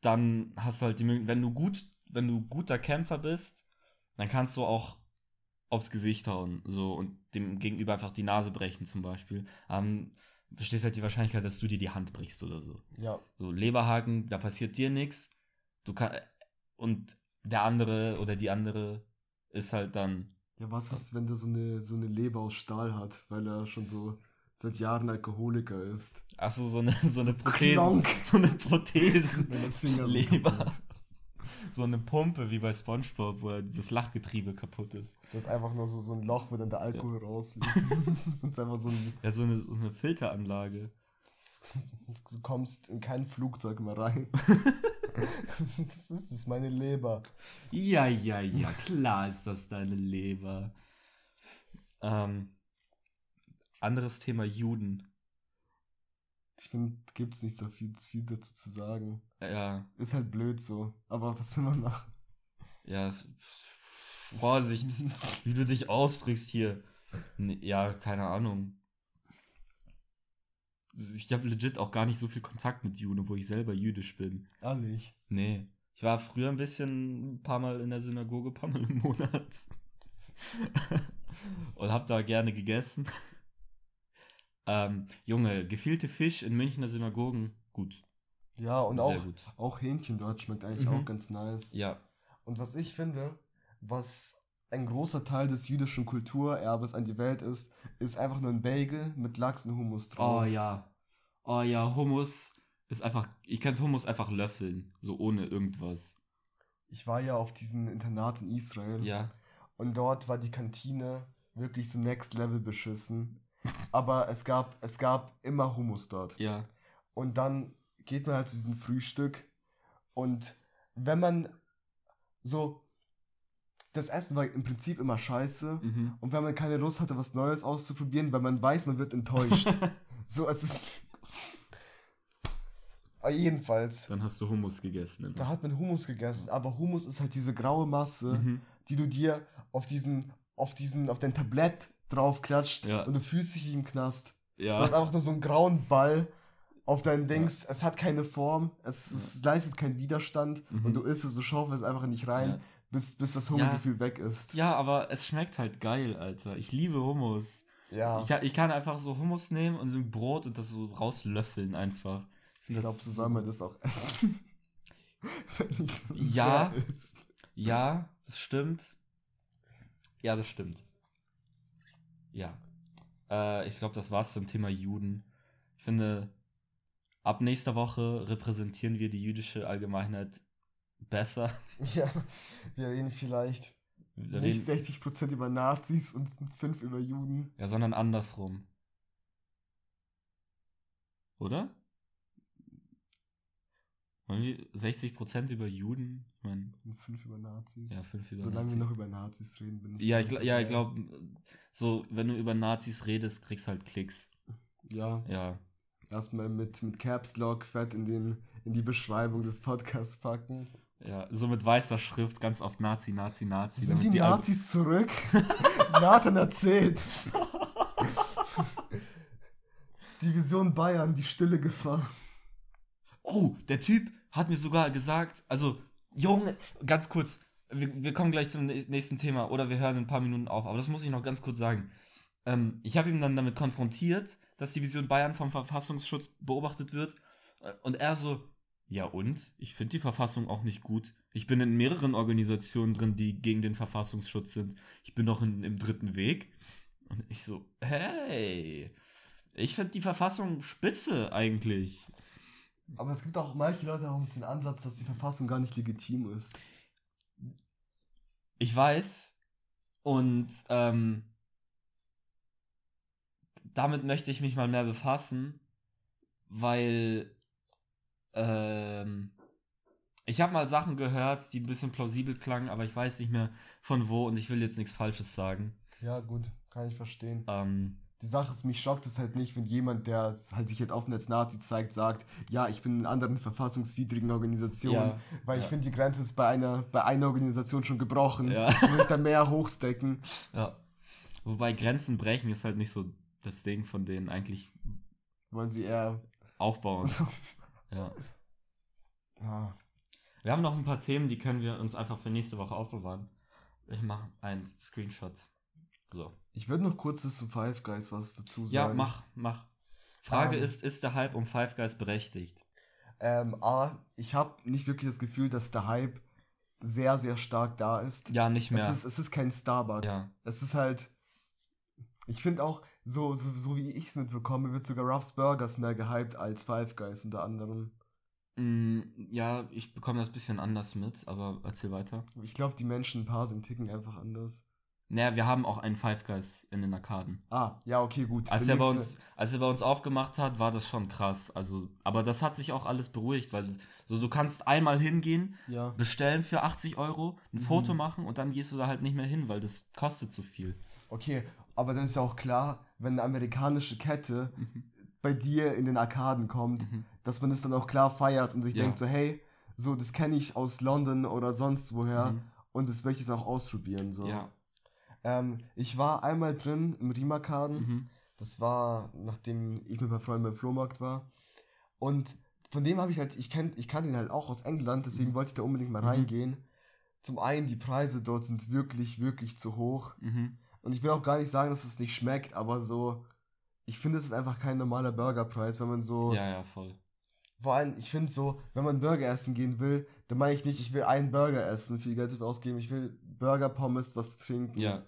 [SPEAKER 1] dann hast du halt die Möglichkeit, wenn du gut, wenn du guter Kämpfer bist, dann kannst du auch aufs Gesicht hauen, so und dem Gegenüber einfach die Nase brechen zum Beispiel. Ähm, besteht halt die Wahrscheinlichkeit, dass du dir die Hand brichst oder so.
[SPEAKER 2] ja,
[SPEAKER 1] So Leberhaken, da passiert dir nichts. Du kann und der andere oder die andere ist halt dann
[SPEAKER 2] ja, was ist, wenn der so eine, so eine Leber aus Stahl hat, weil er schon so seit Jahren Alkoholiker ist?
[SPEAKER 1] ach so eine so eine
[SPEAKER 2] So
[SPEAKER 1] Prothese,
[SPEAKER 2] klonk.
[SPEAKER 1] so eine
[SPEAKER 2] sind
[SPEAKER 1] Leber.
[SPEAKER 2] kaputt.
[SPEAKER 1] So eine Pumpe wie bei SpongeBob, wo dieses Lachgetriebe kaputt ist.
[SPEAKER 2] Das ist einfach nur so, so ein Loch, wo dann der Alkohol rausfließt. das ist einfach so ein,
[SPEAKER 1] Ja, so eine, so eine Filteranlage.
[SPEAKER 2] du kommst in kein Flugzeug mehr rein. das ist, das ist meine Leber.
[SPEAKER 1] Ja, ja, ja, klar ist das deine Leber. Ähm, anderes Thema Juden.
[SPEAKER 2] Ich finde, gibt's nicht so viel, viel dazu zu sagen.
[SPEAKER 1] Ja,
[SPEAKER 2] Ist halt blöd so. Aber was will man machen?
[SPEAKER 1] ja, Vorsicht, wie du dich ausdrückst hier. Ja, keine Ahnung. Ich habe legit auch gar nicht so viel Kontakt mit Juden, obwohl ich selber jüdisch bin.
[SPEAKER 2] Ehrlich.
[SPEAKER 1] Nee. Ich war früher ein bisschen, ein paar Mal in der Synagoge, ein paar Mal im Monat. Und hab da gerne gegessen. Ähm, Junge, gefielte Fisch in Münchner Synagogen, gut.
[SPEAKER 2] Ja, und
[SPEAKER 1] Sehr
[SPEAKER 2] auch,
[SPEAKER 1] gut.
[SPEAKER 2] auch Hähnchen dort schmeckt eigentlich
[SPEAKER 1] Mhm.
[SPEAKER 2] auch ganz nice.
[SPEAKER 1] Ja.
[SPEAKER 2] Und was ich finde, was ein großer Teil des jüdischen Kulturerbes an die Welt ist, ist einfach nur ein Bagel mit Lachs und Hummus drauf.
[SPEAKER 1] Oh ja. Oh ja, Hummus ist einfach, ich kann Hummus einfach löffeln, so ohne irgendwas.
[SPEAKER 2] Ich war ja auf diesem Internat in Israel
[SPEAKER 1] Ja.
[SPEAKER 2] und dort war die Kantine wirklich so next level beschissen. Aber es gab, es gab immer Hummus dort.
[SPEAKER 1] Ja.
[SPEAKER 2] Und dann geht man halt zu diesem Frühstück und wenn man so, das Essen war im Prinzip immer scheiße
[SPEAKER 1] Mhm.
[SPEAKER 2] und wenn man keine Lust hatte, was Neues auszuprobieren, weil man weiß, man wird enttäuscht. so, es ist. Ah, jedenfalls,
[SPEAKER 1] Dann hast du Hummus gegessen. immer.
[SPEAKER 2] da hat man Hummus gegessen, aber Hummus ist halt diese graue Masse,
[SPEAKER 1] Mhm.
[SPEAKER 2] die du dir auf diesen, auf diesen, auf dein Tablett draufklatscht
[SPEAKER 1] Ja.
[SPEAKER 2] und du fühlst dich wie im Knast.
[SPEAKER 1] Ja.
[SPEAKER 2] Du hast einfach nur so einen grauen Ball auf deinen Dings. Es hat keine Form, es, es leistet keinen Widerstand und du isst es, du schaufelst es einfach nicht rein,
[SPEAKER 1] Mhm. Ja.
[SPEAKER 2] bis, bis das Hungergefühl weg ist.
[SPEAKER 1] ja, aber es schmeckt halt geil, Alter. Ich liebe Hummus.
[SPEAKER 2] Ja,
[SPEAKER 1] Ich, ich kann einfach so Hummus nehmen und so ein Brot und das so rauslöffeln einfach.
[SPEAKER 2] ich glaube, so soll man das auch essen.
[SPEAKER 1] Ja. Ja, das stimmt. Ja, das stimmt. Ja. Äh, ich glaube, das war's zum Thema Juden. Ich finde, ab nächster Woche repräsentieren wir die jüdische Allgemeinheit besser.
[SPEAKER 2] Ja, wir reden vielleicht
[SPEAKER 1] Wir
[SPEAKER 2] nicht
[SPEAKER 1] reden,
[SPEAKER 2] 60% über Nazis und 5 über Juden.
[SPEAKER 1] ja, sondern andersrum. Oder? Wollen wir 60% über Juden, mein,
[SPEAKER 2] Fünf über Nazis.
[SPEAKER 1] ja, fünf über
[SPEAKER 2] Solange
[SPEAKER 1] Nazis.
[SPEAKER 2] wir noch über Nazis reden, bin ich.
[SPEAKER 1] Ja, ich, ja, ich glaube, so, wenn du über Nazis redest, kriegst halt Klicks.
[SPEAKER 2] Ja,
[SPEAKER 1] Ja.
[SPEAKER 2] erstmal mit, mit Caps Lock fett in, den, in die Beschreibung des Podcasts packen.
[SPEAKER 1] Ja, so mit weißer Schrift, ganz oft Nazi, Nazi, Nazi.
[SPEAKER 2] Sind die
[SPEAKER 1] Al-
[SPEAKER 2] Nazis zurück? Nathan erzählt. Division Bayern, die stille Gefahr.
[SPEAKER 1] Oh, der Typ hat mir sogar gesagt, also, Junge, ganz kurz, wir, wir kommen gleich zum nä- nächsten Thema oder wir hören in ein paar Minuten auf, aber das muss ich noch ganz kurz sagen. Ähm, ich habe ihn dann damit konfrontiert, dass die Vision Bayern vom Verfassungsschutz beobachtet wird äh, und er so, ja und? Ich finde die Verfassung auch nicht gut. Ich bin in mehreren Organisationen drin, die gegen den Verfassungsschutz sind. Ich bin noch in, im dritten Weg. Und ich so, hey, ich finde die Verfassung spitze eigentlich.
[SPEAKER 2] Aber es gibt auch manche Leute auch mit dem Ansatz, dass die Verfassung gar nicht legitim ist.
[SPEAKER 1] Ich weiß. Und ähm, damit möchte ich mich mal mehr befassen, weil ähm, ich habe mal Sachen gehört, die ein bisschen plausibel klangen, aber ich weiß nicht mehr von wo und ich will jetzt nichts Falsches sagen.
[SPEAKER 2] Ja, gut, kann ich verstehen.
[SPEAKER 1] Ähm,
[SPEAKER 2] Die Sache ist, mich schockt es halt nicht, wenn jemand, der halt sich halt offen als Nazi zeigt, sagt, ja, ich bin in anderen verfassungswidrigen Organisationen,
[SPEAKER 1] Ja,
[SPEAKER 2] weil ich
[SPEAKER 1] ja.
[SPEAKER 2] finde, die Grenze ist bei einer, bei einer Organisation schon gebrochen.
[SPEAKER 1] Ja.
[SPEAKER 2] Du musst da mehr hochstecken.
[SPEAKER 1] ja. Wobei Grenzen brechen ist halt nicht so das Ding von denen eigentlich
[SPEAKER 2] Wollen sie eher.
[SPEAKER 1] aufbauen. ja.
[SPEAKER 2] Ah,
[SPEAKER 1] Wir haben noch ein paar Themen, die können wir uns einfach für nächste Woche aufbewahren. Ich mache einen Screenshot. So.
[SPEAKER 2] Ich würde noch kurz zu Five Guys was dazu sagen.
[SPEAKER 1] Ja, mach, mach. Frage
[SPEAKER 2] Ähm.
[SPEAKER 1] ist, ist der Hype um Five Guys berechtigt?
[SPEAKER 2] Ähm, A, ich habe nicht wirklich das Gefühl, dass der Hype sehr, sehr stark da ist.
[SPEAKER 1] Ja, nicht mehr.
[SPEAKER 2] Es ist, es ist kein Starbucks.
[SPEAKER 1] ja.
[SPEAKER 2] Es ist halt. Ich finde auch, so, so, so wie ich es mitbekomme, wird sogar Ruff's Burgers mehr gehypt als Five Guys unter anderem.
[SPEAKER 1] Mm, ja, ich bekomme das ein bisschen anders mit, aber erzähl weiter.
[SPEAKER 2] Ich glaube, die Menschen ein paar sind ticken einfach anders.
[SPEAKER 1] Naja, wir haben auch einen Five Guys in den Arkaden.
[SPEAKER 2] Ah, ja, okay, gut.
[SPEAKER 1] Als er, bei uns, als er bei uns aufgemacht hat, war das schon krass. Also, aber das hat sich auch alles beruhigt, weil so, du kannst einmal hingehen,
[SPEAKER 2] Ja.
[SPEAKER 1] bestellen für 80 Euro, ein
[SPEAKER 2] Mhm.
[SPEAKER 1] Foto machen und dann gehst du da halt nicht mehr hin, weil das kostet zu viel.
[SPEAKER 2] Okay, aber dann ist ja auch klar, wenn eine amerikanische Kette
[SPEAKER 1] Mhm.
[SPEAKER 2] bei dir in den Arkaden kommt, dass man das dann auch klar feiert und sich
[SPEAKER 1] Ja.
[SPEAKER 2] denkt so, hey, so, das kenne ich aus London oder sonst woher
[SPEAKER 1] Mhm.
[SPEAKER 2] und das möchte ich dann auch ausprobieren. So.
[SPEAKER 1] Ja.
[SPEAKER 2] Ähm, ich war einmal drin im Riemarkaden.
[SPEAKER 1] Mhm.
[SPEAKER 2] Das war, nachdem ich mit meinem Freund beim Flohmarkt war. Und von dem habe ich halt, ich, kenn, ich kannte ihn halt auch aus England, deswegen wollte ich da unbedingt mal
[SPEAKER 1] Mhm.
[SPEAKER 2] reingehen. Zum einen, die Preise dort sind wirklich, wirklich zu hoch.
[SPEAKER 1] Mhm.
[SPEAKER 2] Und ich will auch gar nicht sagen, dass es nicht schmeckt, aber so, ich finde, es ist einfach kein normaler Burgerpreis, wenn man so,
[SPEAKER 1] Ja, ja, voll.
[SPEAKER 2] vor allem, ich finde so, wenn man Burger essen gehen will, dann meine ich nicht, ich will einen Burger essen, viel Geld dafür ausgeben, ich will Burger, Pommes, was trinken.
[SPEAKER 1] Ja.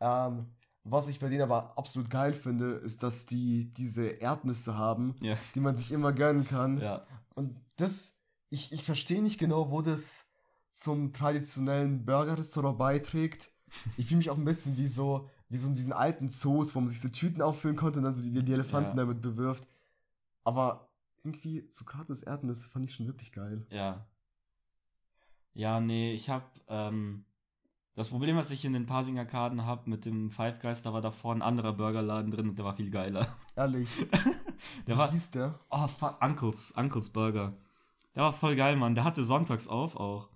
[SPEAKER 2] Ähm, was ich bei denen aber absolut geil finde, ist, dass die diese Erdnüsse haben,
[SPEAKER 1] Ja.
[SPEAKER 2] die man sich immer gönnen kann.
[SPEAKER 1] Ja.
[SPEAKER 2] Und das, ich, ich verstehe nicht genau, wo das zum traditionellen Burger-Restaurant beiträgt. Ich fühle mich auch ein bisschen wie so, wie so in diesen alten Zoos, wo man sich so Tüten auffüllen konnte und dann so die, die Elefanten
[SPEAKER 1] Ja.
[SPEAKER 2] damit bewirft. Aber irgendwie, so gratis Erdnüsse fand ich schon wirklich geil.
[SPEAKER 1] Ja. Ja, nee, ich hab, ähm, das Problem, was ich in den Parsing-Arkaden hab mit dem Five Guys, da war davor ein anderer Burgerladen drin und der war viel geiler.
[SPEAKER 2] Ehrlich.
[SPEAKER 1] Der
[SPEAKER 2] Wie
[SPEAKER 1] war,
[SPEAKER 2] hieß der?
[SPEAKER 1] oh, fuck, Uncles, Uncles Burger. Der war voll geil, Mann. Der hatte sonntags auf auch.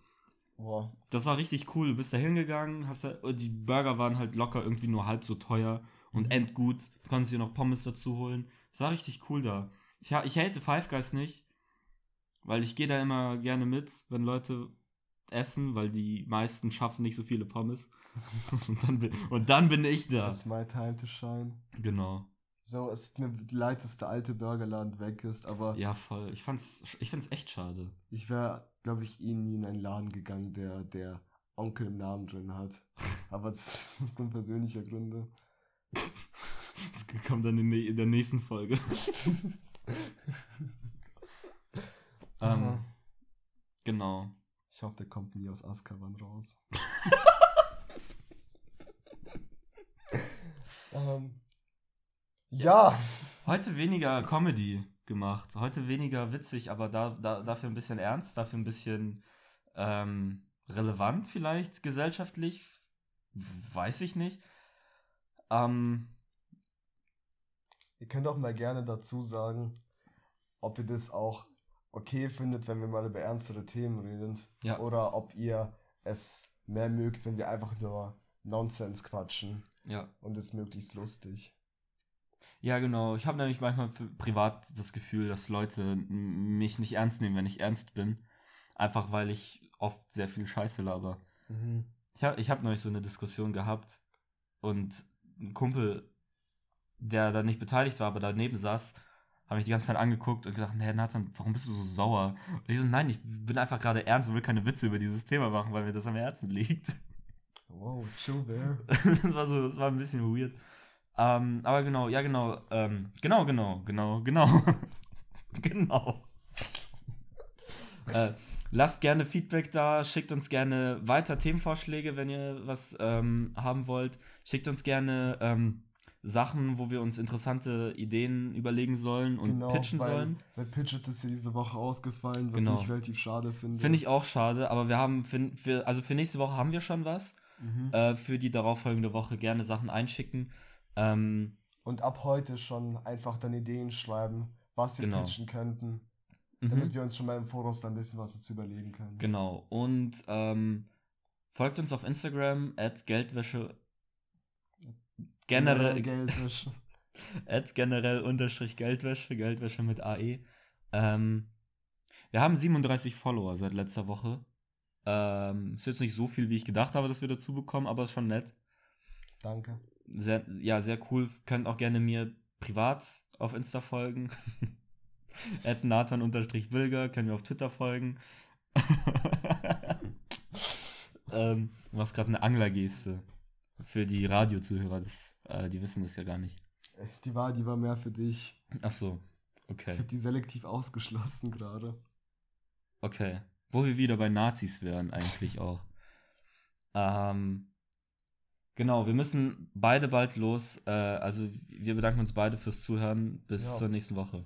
[SPEAKER 2] Boah.
[SPEAKER 1] Das war richtig cool. Du bist da hingegangen, hast da, die Burger waren halt locker irgendwie nur halb so teuer und endgut. Du konntest dir noch Pommes dazu holen. Das war richtig cool da. Ich, ich hate Five Guys nicht, weil ich gehe da immer gerne mit, wenn Leute essen, weil die meisten schaffen nicht so viele Pommes. und, dann bin, und dann bin ich da.
[SPEAKER 2] It's my time to shine.
[SPEAKER 1] Genau.
[SPEAKER 2] So, es ist mir leid, dass der alte Burgerladen weg ist, aber
[SPEAKER 1] Ja, voll. Ich fand's, ich find's echt schade.
[SPEAKER 2] ich wäre, glaube ich, eh nie in einen Laden gegangen, der, der Onkel im Namen drin hat. Aber das ist aufgrund persönlicher Gründe.
[SPEAKER 1] Das kommt dann in, der- in der nächsten Folge. ähm, genau.
[SPEAKER 2] Ich hoffe, der kommt nie aus Azkaban raus. ähm, ja,
[SPEAKER 1] Heute weniger Comedy gemacht. Heute weniger witzig, aber da, da, dafür ein bisschen ernst, dafür ein bisschen ähm, relevant vielleicht gesellschaftlich, weiß ich nicht. Ähm,
[SPEAKER 2] Ihr könnt auch mal gerne dazu sagen, ob ihr das auch okay findet, wenn wir mal über ernstere Themen reden.
[SPEAKER 1] Ja.
[SPEAKER 2] Oder ob ihr es mehr mögt, wenn wir einfach nur Nonsens quatschen.
[SPEAKER 1] ja.
[SPEAKER 2] Und es möglichst lustig.
[SPEAKER 1] Ja, genau. Ich habe nämlich manchmal privat das Gefühl, dass Leute mich nicht ernst nehmen, wenn ich ernst bin. Einfach weil ich oft sehr viel Scheiße laber.
[SPEAKER 2] Mhm.
[SPEAKER 1] Ich habe ich hab neulich so eine Diskussion gehabt und ein Kumpel, der da nicht beteiligt war, aber daneben saß, habe mich die ganze Zeit angeguckt und gedacht, hey Nathan, warum bist du so sauer? Und ich so, nein, ich bin einfach gerade ernst und will keine Witze über dieses Thema machen, weil mir das am Herzen liegt.
[SPEAKER 2] Wow, chill there.
[SPEAKER 1] das war so, das war ein bisschen weird. Ähm, aber genau, ja genau, ähm, genau, genau, genau, genau. genau. äh, lasst gerne Feedback da, schickt uns gerne weiter Themenvorschläge, wenn ihr was ähm, haben wollt. Schickt uns gerne ähm, Sachen, wo wir uns interessante Ideen überlegen sollen und pitchen
[SPEAKER 2] weil,
[SPEAKER 1] sollen.
[SPEAKER 2] Weil Pitchet ist ja diese Woche ausgefallen, was
[SPEAKER 1] Genau.
[SPEAKER 2] ich relativ schade finde.
[SPEAKER 1] Finde ich auch schade, aber wir haben für, für, also für nächste Woche haben wir schon was.
[SPEAKER 2] Mhm.
[SPEAKER 1] Äh, für die darauffolgende Woche gerne Sachen einschicken. Ähm,
[SPEAKER 2] Und ab heute schon einfach dann Ideen schreiben, was wir
[SPEAKER 1] Genau.
[SPEAKER 2] pitchen könnten,
[SPEAKER 1] mhm.
[SPEAKER 2] damit wir uns schon mal im Voraus dann wissen, was uns überlegen können.
[SPEAKER 1] Genau. Und ähm, folgt uns auf Instagram at Geldwäsche generell
[SPEAKER 2] Geldwäsche.
[SPEAKER 1] at generell unterstrich Geldwäsche, Geldwäsche mit AE. Ähm, wir haben 37 Follower seit letzter Woche. Ähm, ist jetzt nicht so viel, wie ich gedacht habe, dass wir dazu bekommen, aber ist schon nett.
[SPEAKER 2] Danke.
[SPEAKER 1] Sehr, ja, sehr cool. Könnt auch gerne mir privat auf Insta folgen. at Nathan-Wilger, können wir auf Twitter folgen. ähm, du machst gerade eine Anglergeste. Für die Radiozuhörer, das, äh, die wissen das ja gar nicht.
[SPEAKER 2] Die war, die war mehr für dich.
[SPEAKER 1] Ach so,
[SPEAKER 2] Ich
[SPEAKER 1] okay.
[SPEAKER 2] habe die selektiv ausgeschlossen gerade.
[SPEAKER 1] Okay. Wo wir wieder bei Nazis wären, eigentlich auch. Ähm, genau, wir müssen beide bald los. Äh, also wir bedanken uns beide fürs Zuhören. Bis
[SPEAKER 2] Ja.
[SPEAKER 1] zur nächsten Woche.